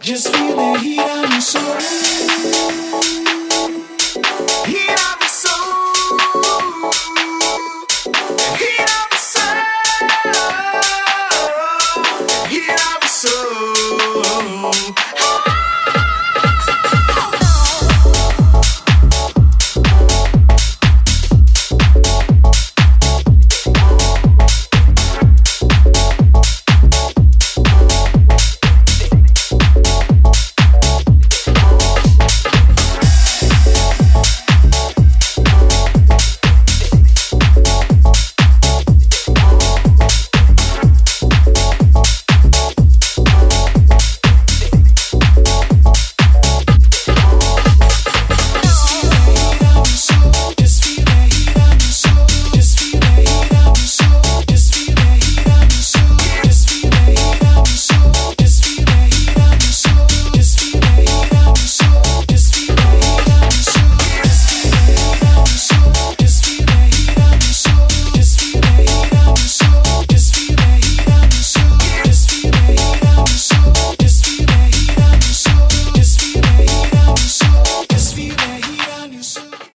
Just feel the heat.